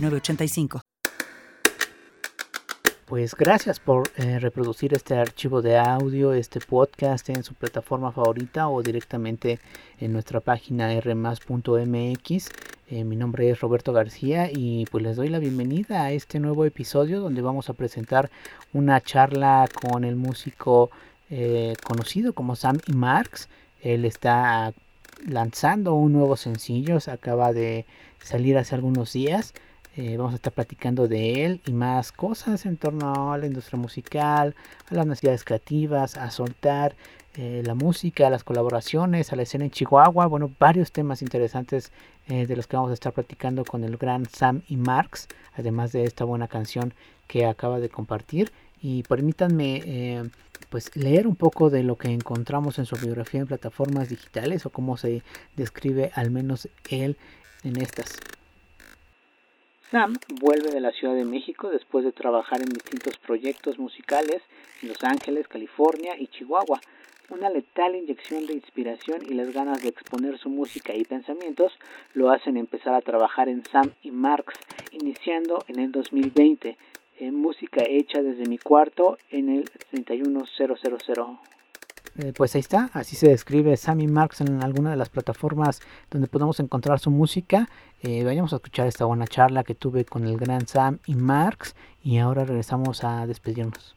906985. Pues gracias por eh, reproducir este archivo de audio, este podcast en su plataforma favorita o directamente en nuestra página rmas.mx. Eh, mi nombre es Roberto García y pues les doy la bienvenida a este nuevo episodio donde vamos a presentar una charla con el músico eh, conocido como Sam y Marx. Él está lanzando un nuevo sencillo, se acaba de salir hace algunos días. Eh, vamos a estar platicando de él y más cosas en torno a la industria musical, a las necesidades creativas, a soltar eh, la música, a las colaboraciones, a la escena en Chihuahua. Bueno, varios temas interesantes eh, de los que vamos a estar platicando con el gran Sam y Marx, además de esta buena canción que acaba de compartir. Y permítanme pues leer un poco de lo que encontramos en su biografía en plataformas digitales o cómo se describe al menos él en estas. Sam vuelve de la Ciudad de México después de trabajar en distintos proyectos musicales en Los Ángeles, California y Chihuahua. Una letal inyección de inspiración y las ganas de exponer su música y pensamientos lo hacen empezar a trabajar en Sam y Marx, iniciando en el 2020 en música hecha desde mi cuarto en el 31000. Eh, pues ahí está, así se describe Sammy Marx en alguna de las plataformas donde podemos encontrar su música. Eh, vayamos a escuchar esta buena charla que tuve con el gran Sam y Marx y ahora regresamos a despedirnos.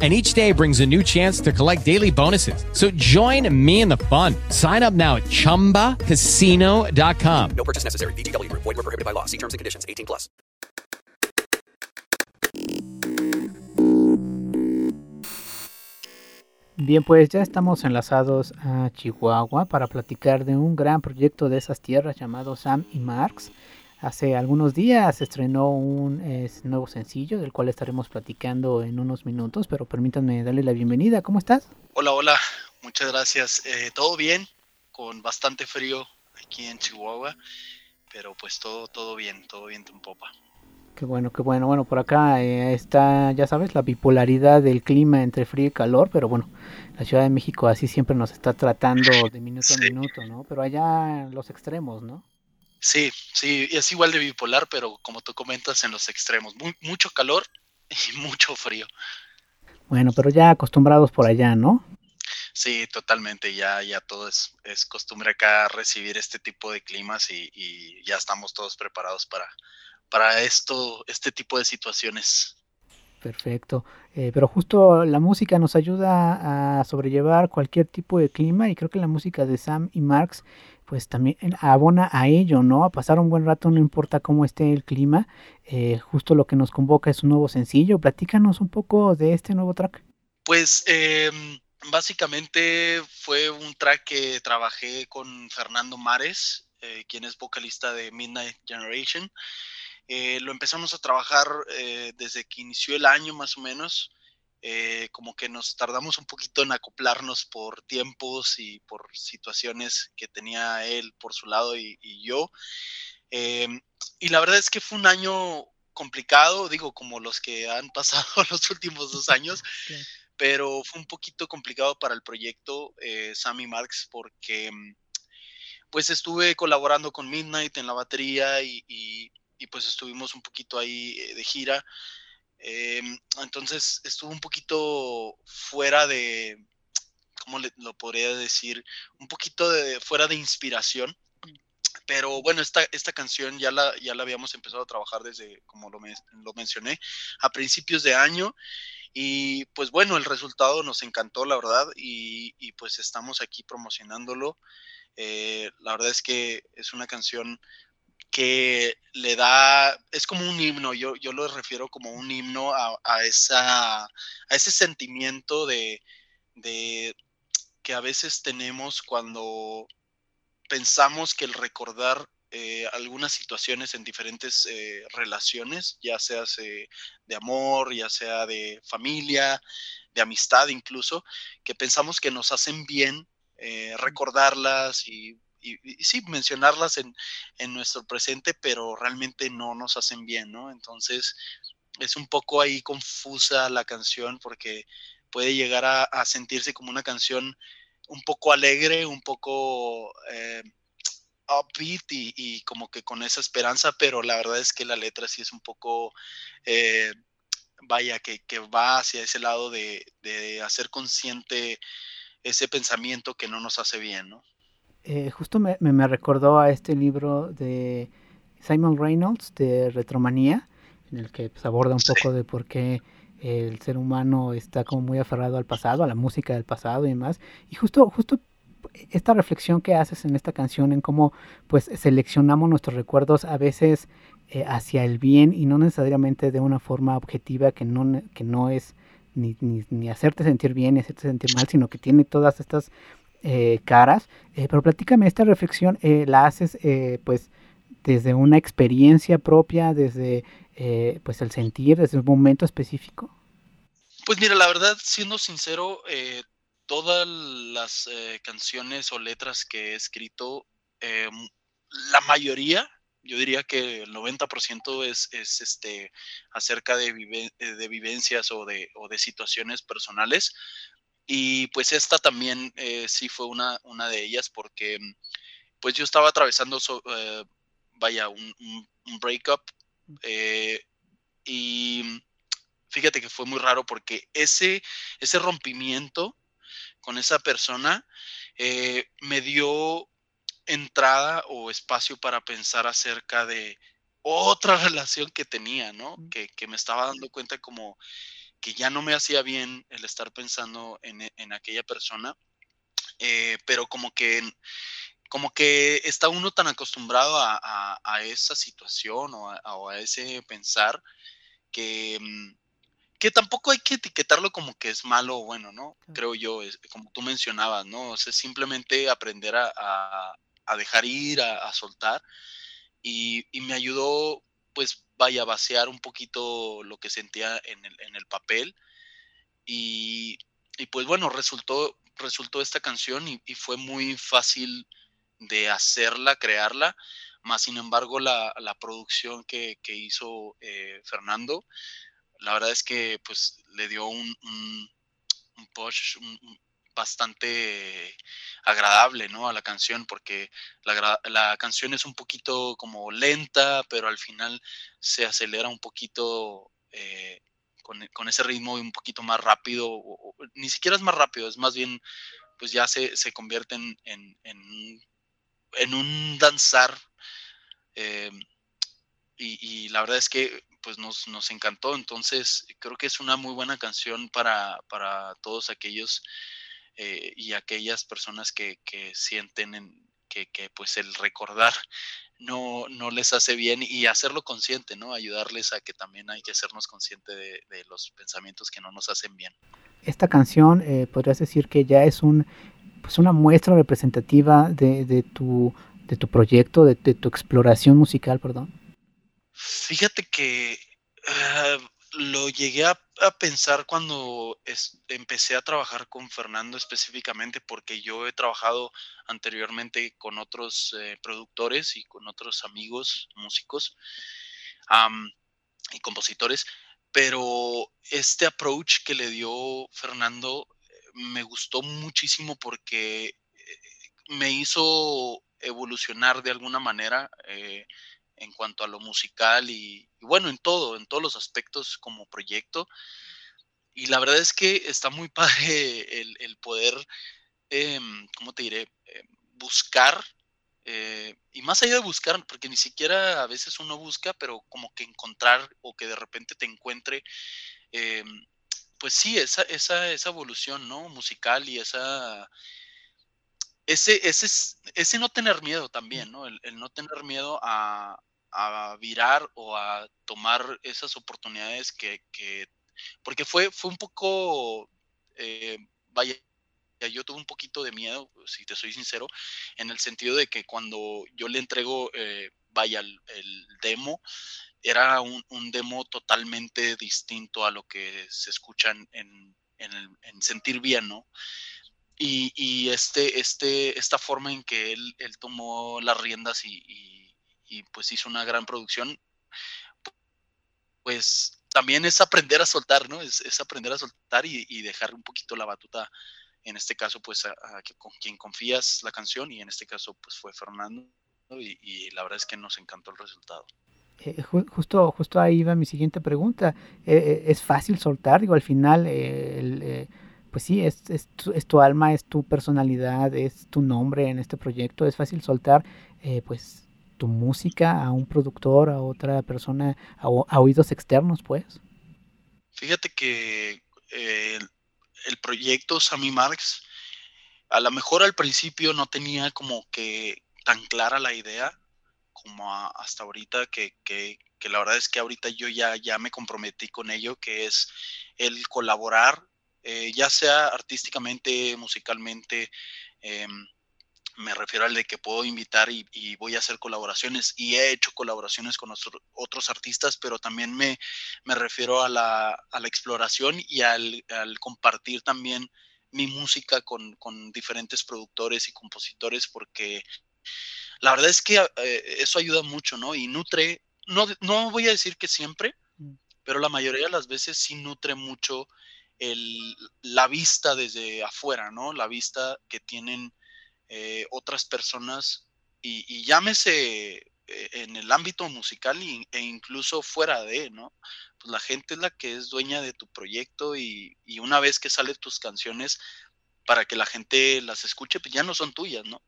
and each day brings a new chance to collect daily bonuses. So join me in the fun. Sign up now at ChumbaCasino.com. No purchase necessary. VGW. Void were prohibited by law. See terms and conditions. 18 plus. Bien, pues ya estamos enlazados a Chihuahua para platicar de un gran proyecto de esas tierras llamado Sam y Marx. Hace algunos días estrenó un nuevo sencillo del cual estaremos platicando en unos minutos, pero permítanme darle la bienvenida. ¿Cómo estás? Hola, hola, muchas gracias. Eh, todo bien, con bastante frío aquí en Chihuahua, pero pues todo, todo bien, todo bien en popa. Qué bueno, qué bueno. Bueno, por acá eh, está, ya sabes, la bipolaridad del clima entre frío y calor, pero bueno, la Ciudad de México así siempre nos está tratando de minuto a minuto, ¿no? Pero allá los extremos, ¿no? Sí, sí, es igual de bipolar, pero como tú comentas, en los extremos. mucho calor y mucho frío. Bueno, pero ya acostumbrados por allá, ¿no? Sí, totalmente. Ya, ya todo es, es costumbre acá recibir este tipo de climas y, y ya estamos todos preparados para, para esto, este tipo de situaciones. Perfecto. Eh, pero justo la música nos ayuda a sobrellevar cualquier tipo de clima y creo que la música de Sam y Marx pues también abona a ello, ¿no? A pasar un buen rato, no importa cómo esté el clima. Eh, justo lo que nos convoca es un nuevo sencillo. Platícanos un poco de este nuevo track. Pues em, básicamente fue un track que trabajé con Fernando Mares, eh, quien es vocalista de Midnight Generation. Eh, lo empezamos a trabajar eh, desde que inició el año más o menos. Eh, como que nos tardamos un poquito en acoplarnos por tiempos y por situaciones que tenía él por su lado y, yo. y la verdad es que fue un año complicado, digo, como los que han pasado los últimos dos años, pero fue un poquito complicado para el proyecto Sammy Marx porque pues estuve colaborando con Midnight en la batería y y pues estuvimos un poquito ahí eh, de gira. Em, entonces estuvo un poquito fuera de, ¿cómo lo podría decir? Un poquito de, fuera de inspiración. Pero bueno, esta, esta canción ya la, ya la habíamos empezado a trabajar desde, como lo, lo mencioné, a principios de año. Y pues bueno, el resultado nos encantó, la verdad, y, y pues estamos aquí promocionándolo. Eh, la verdad es que es una canción que le da, es como un himno, yo, yo lo refiero como un himno a, esa, a ese sentimiento de, de, que a veces tenemos cuando pensamos que el recordar eh, algunas situaciones en diferentes eh, relaciones, ya sea de amor, ya sea de familia, de amistad incluso, que pensamos que nos hacen bien eh, recordarlas y y, sí, mencionarlas en, nuestro presente, pero realmente no nos hacen bien, ¿no? Entonces, es un poco ahí confusa la canción porque puede llegar a, sentirse como una canción un poco alegre, un poco eh, upbeat y, como que con esa esperanza, pero la verdad es que la letra sí es un poco, eh, vaya, que, va hacia ese lado de, de hacer consciente ese pensamiento que no nos hace bien, ¿no? Eh, justo me, me, recordó a este libro de Simon Reynolds de Retromanía, en el que pues, aborda un poco de por qué el ser humano está como muy aferrado al pasado, a la música del pasado y demás. Y justo, justo esta reflexión que haces en esta canción, en cómo pues seleccionamos nuestros recuerdos a veces eh, hacia el bien y no necesariamente de una forma objetiva que no, que no es ni, ni, ni hacerte sentir bien ni hacerte sentir mal, sino que tiene todas estas eh, caras, eh, pero platícame, esta reflexión eh, la haces pues desde una experiencia propia, desde pues el sentir, desde un momento específico. Pues mira, la verdad, siendo sincero, todas las canciones o letras que he escrito, la mayoría, yo diría que el 90% es, es este, acerca de, de vivencias o de, o de situaciones personales. Y pues esta también eh, sí fue una, una de ellas porque mm, pues yo estaba atravesando, eh, vaya, un, un, breakup eh, y mm, fíjate que fue muy raro porque ese, ese rompimiento con esa persona me dio entrada o espacio para pensar acerca de otra relación que tenía, ¿no? Que, que me estaba dando cuenta como que ya no me hacía bien el estar pensando en, e, aquella persona, eh, pero como que, como que está uno tan acostumbrado a, esa situación o a, ese pensar que, mm, que tampoco hay que etiquetarlo como que es malo o bueno, ¿no? Creo yo, es, como tú mencionabas, ¿no? O sea, simplemente aprender a, dejar ir, a, soltar. Y, y, me ayudó pues vaya a vaciar un poquito lo que sentía en el, en el papel. Y, y, pues bueno, resultó, resultó esta canción y, fue muy fácil de hacerla, crearla, más sin embargo la, la producción que, que hizo eh, Fernando, la verdad es que pues le dio un, un, un push, un, bastante agradable, ¿no? A la canción, porque la, canción es un poquito como lenta, pero al final se acelera un poquito eh, con, ese ritmo un poquito más rápido, ni siquiera es más rápido, es más bien pues ya se, se convierte en, en, en, en un danzar. eh, y, y la verdad es que pues nos, nos encantó. Entonces, creo que es una muy buena canción para, para todos aquellos eh, y aquellas personas que, que sienten en- que, que, pues el recordar no, no les hace bien y hacerlo consciente, ¿no? Ayudarles a que también hay que hacernos consciente de, de los pensamientos que no nos hacen bien. Esta canción, eh, podrías decir que ya es un, pues una muestra representativa de, de tu, de tu proyecto, de, de tu exploración musical, perdón. Fíjate que ah, lo llegué a, pensar cuando empecé a trabajar con Fernando específicamente, porque yo he trabajado anteriormente con otros eh, productores y con otros amigos músicos y compositores, pero este approach que le dio Fernando me gustó muchísimo porque eh, me hizo evolucionar de alguna manera. eh, en cuanto a lo musical y, y bueno, en todo, en todos los aspectos como proyecto. Y la verdad es que está muy padre el, el poder, em, ¿cómo te diré? Eh, buscar, eh, y más allá de buscar, porque ni siquiera a veces uno busca, pero como que encontrar o que de repente te encuentre, em, pues sí, esa, esa, esa evolución, ¿no? Musical y esa, ese, ese, es- ese no tener miedo también, ¿no? El, el no tener miedo a, a virar o a tomar esas oportunidades que, que- porque fue, fue un poco, eh, vaya, yo tuve un poquito de miedo, si te soy sincero, en el sentido de que cuando yo le entrego, eh, vaya, el, el demo, era un, un demo totalmente distinto a lo que se escucha en, en- en el- en sentir bien, ¿no? Y, y este, este, esta forma en que él, él tomó las riendas y, y- y, pues hizo una gran producción, pues también es aprender a soltar, ¿no? Es, es aprender a soltar y, y dejar un poquito la batuta, en este caso, pues a, con quien confías la canción y en este caso, pues fue Fernando y, la verdad es que nos encantó el resultado. Eh, ju- justo, justo ahí va mi siguiente pregunta. Eh, eh, ¿es fácil soltar? Digo, al final, pues sí, es, tu, es tu alma, es tu personalidad, es tu nombre en este proyecto. ¿Es fácil soltar, pues, tu música a un productor, a otra persona, a, oídos externos, pues? Fíjate que eh, el, proyecto Sammy Marx, a lo mejor al principio no tenía como que tan clara la idea como hasta ahorita, que, que- que la verdad es que ahorita yo ya, ya me comprometí con ello, que es el colaborar, eh, ya sea artísticamente, musicalmente, em, me refiero al de que puedo invitar y, y voy a hacer colaboraciones y he hecho colaboraciones con otro- otros artistas, pero también me, me refiero a la, a la exploración y al, al compartir también mi música con, con diferentes productores y compositores, porque la verdad es que eh, eso ayuda mucho, ¿no? Y nutre, no, no voy a decir que siempre, Mm. pero la mayoría de las veces sí nutre mucho el, la vista desde afuera, ¿no? La vista que tienen eh, otras personas y, y llámese eh, en el ámbito musical e incluso fuera de, ¿no? Pues la gente es la que es dueña de tu proyecto y, y una vez que salen tus canciones para que la gente las escuche, pues ya no son tuyas, ¿no?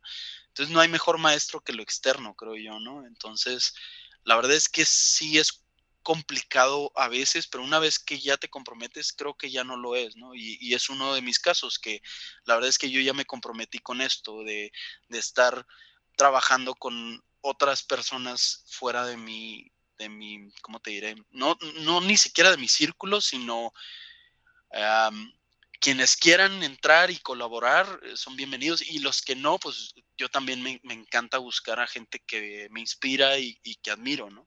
Entonces no hay mejor maestro que lo externo, creo yo, ¿no? Entonces, la verdad es que sí es complicado a veces, pero una vez que ya te comprometes, creo que ya no lo es, ¿no? Y, y es uno de mis casos, que la verdad es que yo ya me comprometí con esto, de, de estar trabajando con otras personas fuera de mi, de mi, ¿cómo te diré? No, no ni siquiera de mi círculo, sino quienes quieran entrar y colaborar eh, son bienvenidos y los que no, pues yo también me, me encanta buscar a gente que me inspira y, y que admiro, ¿no?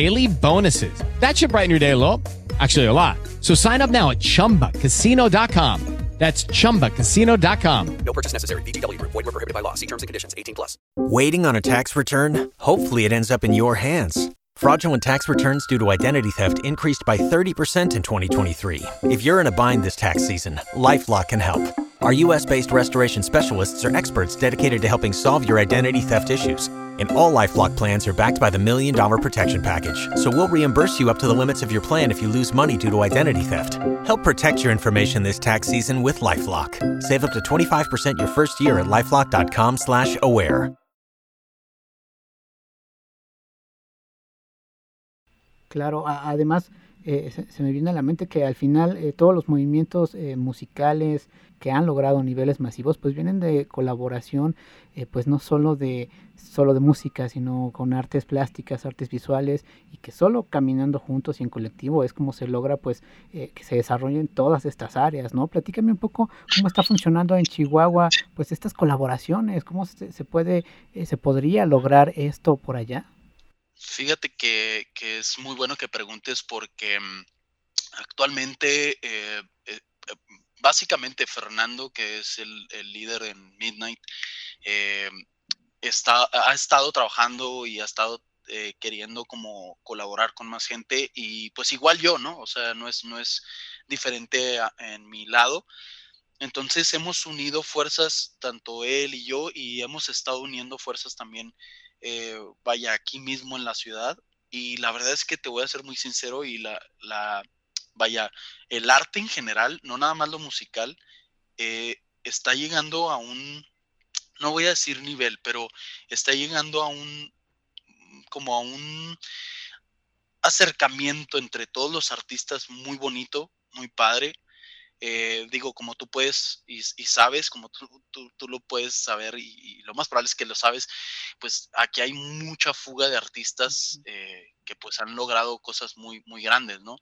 daily bonuses. That should brighten your day a little. Actually, a lot. So sign up now at chumbacasino.com. That's chumbacasino.com. No purchase necessary. BGW. Void were prohibited by law. See terms and conditions. 18 plus. Waiting on a tax return? Hopefully, it ends up in your hands. Fraudulent tax returns due to identity theft increased by 30% in 2023. If you're in a bind this tax season, LifeLock can help. Our US based restoration specialists are experts dedicated to helping solve your identity theft issues. And all Lifelock plans are backed by the Million Dollar Protection Package. So we'll reimburse you up to the limits of your plan if you lose money due to identity theft. Help protect your information this tax season with LifeLock. Save up to 25% your first year at LifeLock.com slash aware. Claro, además eh, se, me viene a la mente que al final eh, todos los movimientos eh, musicales que han logrado niveles masivos pues vienen de colaboración eh, pues no solo de solo de música sino con artes plásticas artes visuales y que solo caminando juntos y en colectivo es como se logra pues eh, que se desarrollen todas estas áreas no platícame un poco cómo está funcionando en Chihuahua pues estas colaboraciones cómo se, puede eh, se podría lograr esto por allá. Fíjate que, que es muy bueno que preguntes porque mm, actualmente, eh, básicamente Fernando, que es el, líder en Midnight, eh, está, ha estado trabajando y ha estado eh, queriendo como colaborar con más gente y pues igual yo, ¿no? O sea, no es, no es diferente en mi lado. Entonces hemos unido fuerzas, tanto él y yo, y hemos estado uniendo fuerzas también, eh, vaya, aquí mismo en la ciudad. Y la verdad es que te voy a ser muy sincero y la, la vaya, el arte en general, no nada más lo musical, eh, está llegando a un, no voy a decir nivel, pero está llegando a un, como a un acercamiento entre todos los artistas muy bonito, muy padre. Eh, digo, como tú puedes y, y sabes, como tú, tú, tú, lo puedes saber y, y, lo más probable es que lo sabes, pues aquí hay mucha fuga de artistas eh, que pues han logrado cosas muy, muy grandes, ¿no?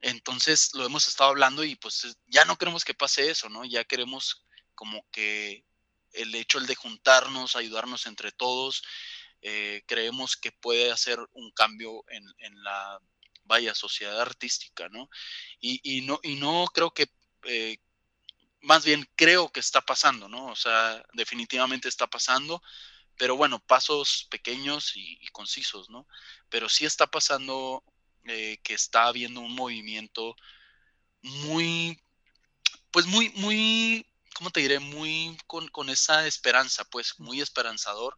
Entonces lo hemos estado hablando y pues ya no queremos que pase eso, ¿no? Ya queremos como que el hecho el de juntarnos, ayudarnos entre todos, eh, creemos que puede hacer un cambio en, en la vaya sociedad artística, ¿no? Y, y no, y no creo que, eh, más bien creo que está pasando, ¿no? O sea, definitivamente está pasando, pero bueno, pasos pequeños y, y concisos, ¿no? Pero sí está pasando eh, que está habiendo un movimiento muy, pues muy, muy, ¿cómo te diré? Muy con, con esa esperanza, pues muy esperanzador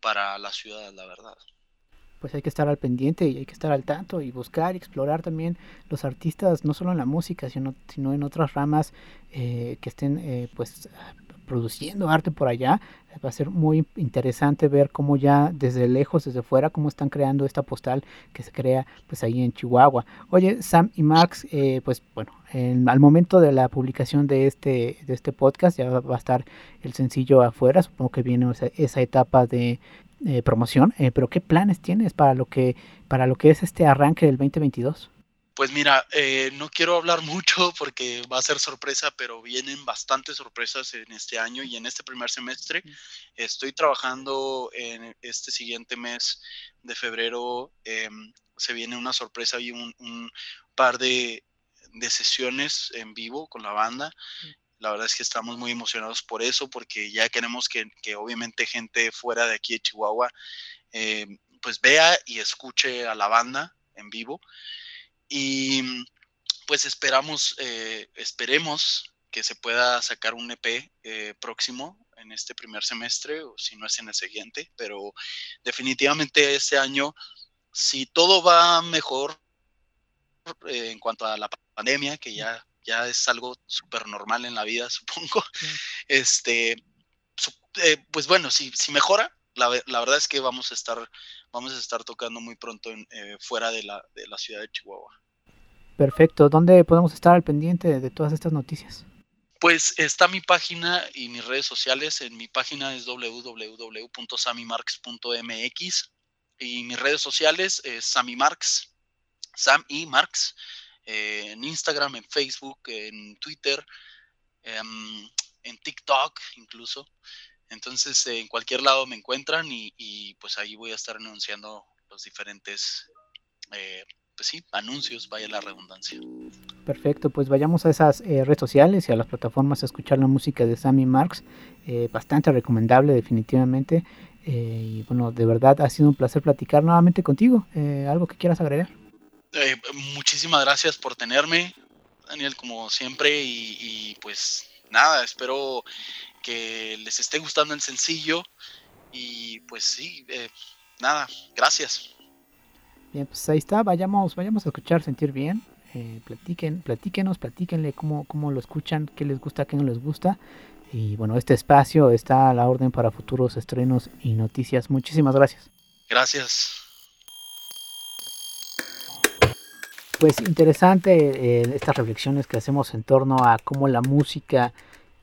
para la ciudad, la verdad pues hay que estar al pendiente y hay que estar al tanto y buscar y explorar también los artistas, no solo en la música, sino, sino en otras ramas eh, que estén eh, pues produciendo arte por allá. Va a ser muy interesante ver cómo ya desde lejos, desde fuera, cómo están creando esta postal que se crea pues ahí en Chihuahua. Oye, Sam y Max, eh, pues bueno, en, al momento de la publicación de este, de este podcast ya va a estar el sencillo afuera, supongo que viene esa, esa etapa de, eh, promoción, eh, pero ¿qué planes tienes para lo que para lo que es este arranque del 2022? Pues mira, eh, no quiero hablar mucho porque va a ser sorpresa, pero vienen bastantes sorpresas en este año y en este primer semestre. Estoy trabajando en este siguiente mes de febrero. Eh, se viene una sorpresa y un, un par de, de, sesiones en vivo con la banda. La verdad es que estamos muy emocionados por eso, porque ya queremos que, que obviamente gente fuera de aquí de Chihuahua eh, pues vea y escuche a la banda en vivo. Y pues esperamos, eh, esperemos que se pueda sacar un EP eh, próximo en este primer semestre, o si no es en el siguiente, pero definitivamente este año, si todo va mejor eh, en cuanto a la pandemia, que ya ya es algo súper normal en la vida, supongo. Sí. Este, su, eh, pues bueno, si, si, mejora, la, la, verdad es que vamos a estar, vamos a estar tocando muy pronto en, eh, fuera de la, de la ciudad de Chihuahua. Perfecto. ¿Dónde podemos estar al pendiente de, de todas estas noticias? Pues está mi página y mis redes sociales. En mi página es www.samimarx.mx y mis redes sociales es Sammy Marx, Sam y Marx, eh, en Instagram, en Facebook, en Twitter, em, en TikTok incluso. Entonces, en cualquier lado me encuentran y, y, pues ahí voy a estar anunciando los diferentes eh, pues sí, anuncios, vaya la redundancia. Perfecto, pues vayamos a esas eh, redes sociales y a las plataformas a escuchar la música de Sammy Marx, eh, bastante recomendable definitivamente. Eh, y bueno, de verdad ha sido un placer platicar nuevamente contigo. Eh, ¿Algo que quieras agregar? Eh, muchísimas gracias por tenerme, Daniel, como siempre. Y, y, pues nada, espero que les esté gustando el sencillo. Y pues sí, eh, nada, gracias. Bien, pues ahí está, vayamos, vayamos a escuchar, sentir bien. Eh, platiquen, platíquenos, platíquenle cómo, cómo lo escuchan, qué les gusta, qué no les gusta. Y bueno, este espacio está a la orden para futuros estrenos y noticias. Muchísimas gracias. Gracias. Pues interesante eh, estas reflexiones que hacemos en torno a cómo la música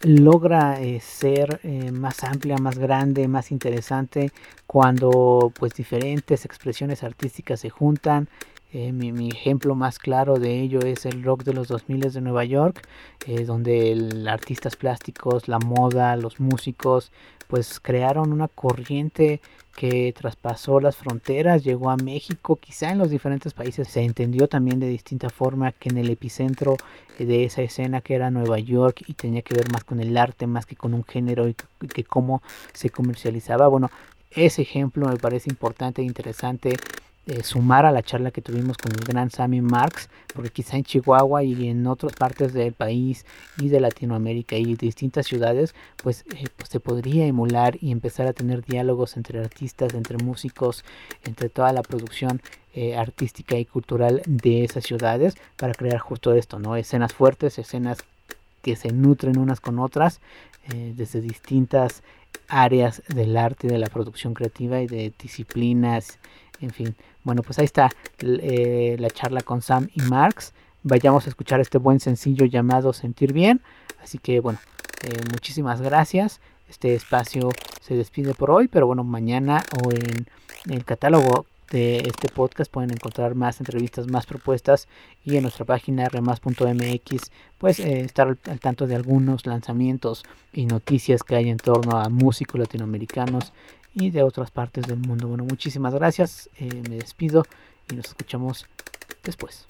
logra eh, ser eh, más amplia, más grande, más interesante cuando pues diferentes expresiones artísticas se juntan. Eh, mi, ejemplo más claro de ello es el rock de los 2000 de Nueva York, eh, donde artistas plásticos, la moda, los músicos, pues crearon una corriente que traspasó las fronteras, llegó a México, quizá en los diferentes países se entendió también de distinta forma que en el epicentro de esa escena que era Nueva York y tenía que ver más con el arte, más que con un género y que, que cómo se comercializaba. Bueno, ese ejemplo me parece importante e interesante eh, sumar a la charla que tuvimos con el gran Sammy Marx, porque quizá en Chihuahua y en otras partes del país y de Latinoamérica y distintas ciudades, pues, eh, pues se podría emular y empezar a tener diálogos entre artistas, entre músicos, entre toda la producción eh, artística y cultural de esas ciudades para crear justo esto, ¿no? Escenas fuertes, escenas que se nutren unas con otras eh, desde distintas áreas del arte, de la producción creativa y de disciplinas, en fin. Bueno, pues ahí está eh, la charla con Sam y Marx. Vayamos a escuchar este buen sencillo llamado Sentir Bien. Así que bueno, eh, muchísimas gracias. Este espacio se despide por hoy, pero bueno, mañana o en, el catálogo de este podcast pueden encontrar más entrevistas, más propuestas y en nuestra página remas.mx pues eh, estar al, tanto de algunos lanzamientos y noticias que hay en torno a músicos latinoamericanos y de otras partes del mundo. Bueno, muchísimas gracias, eh, me despido y nos escuchamos después.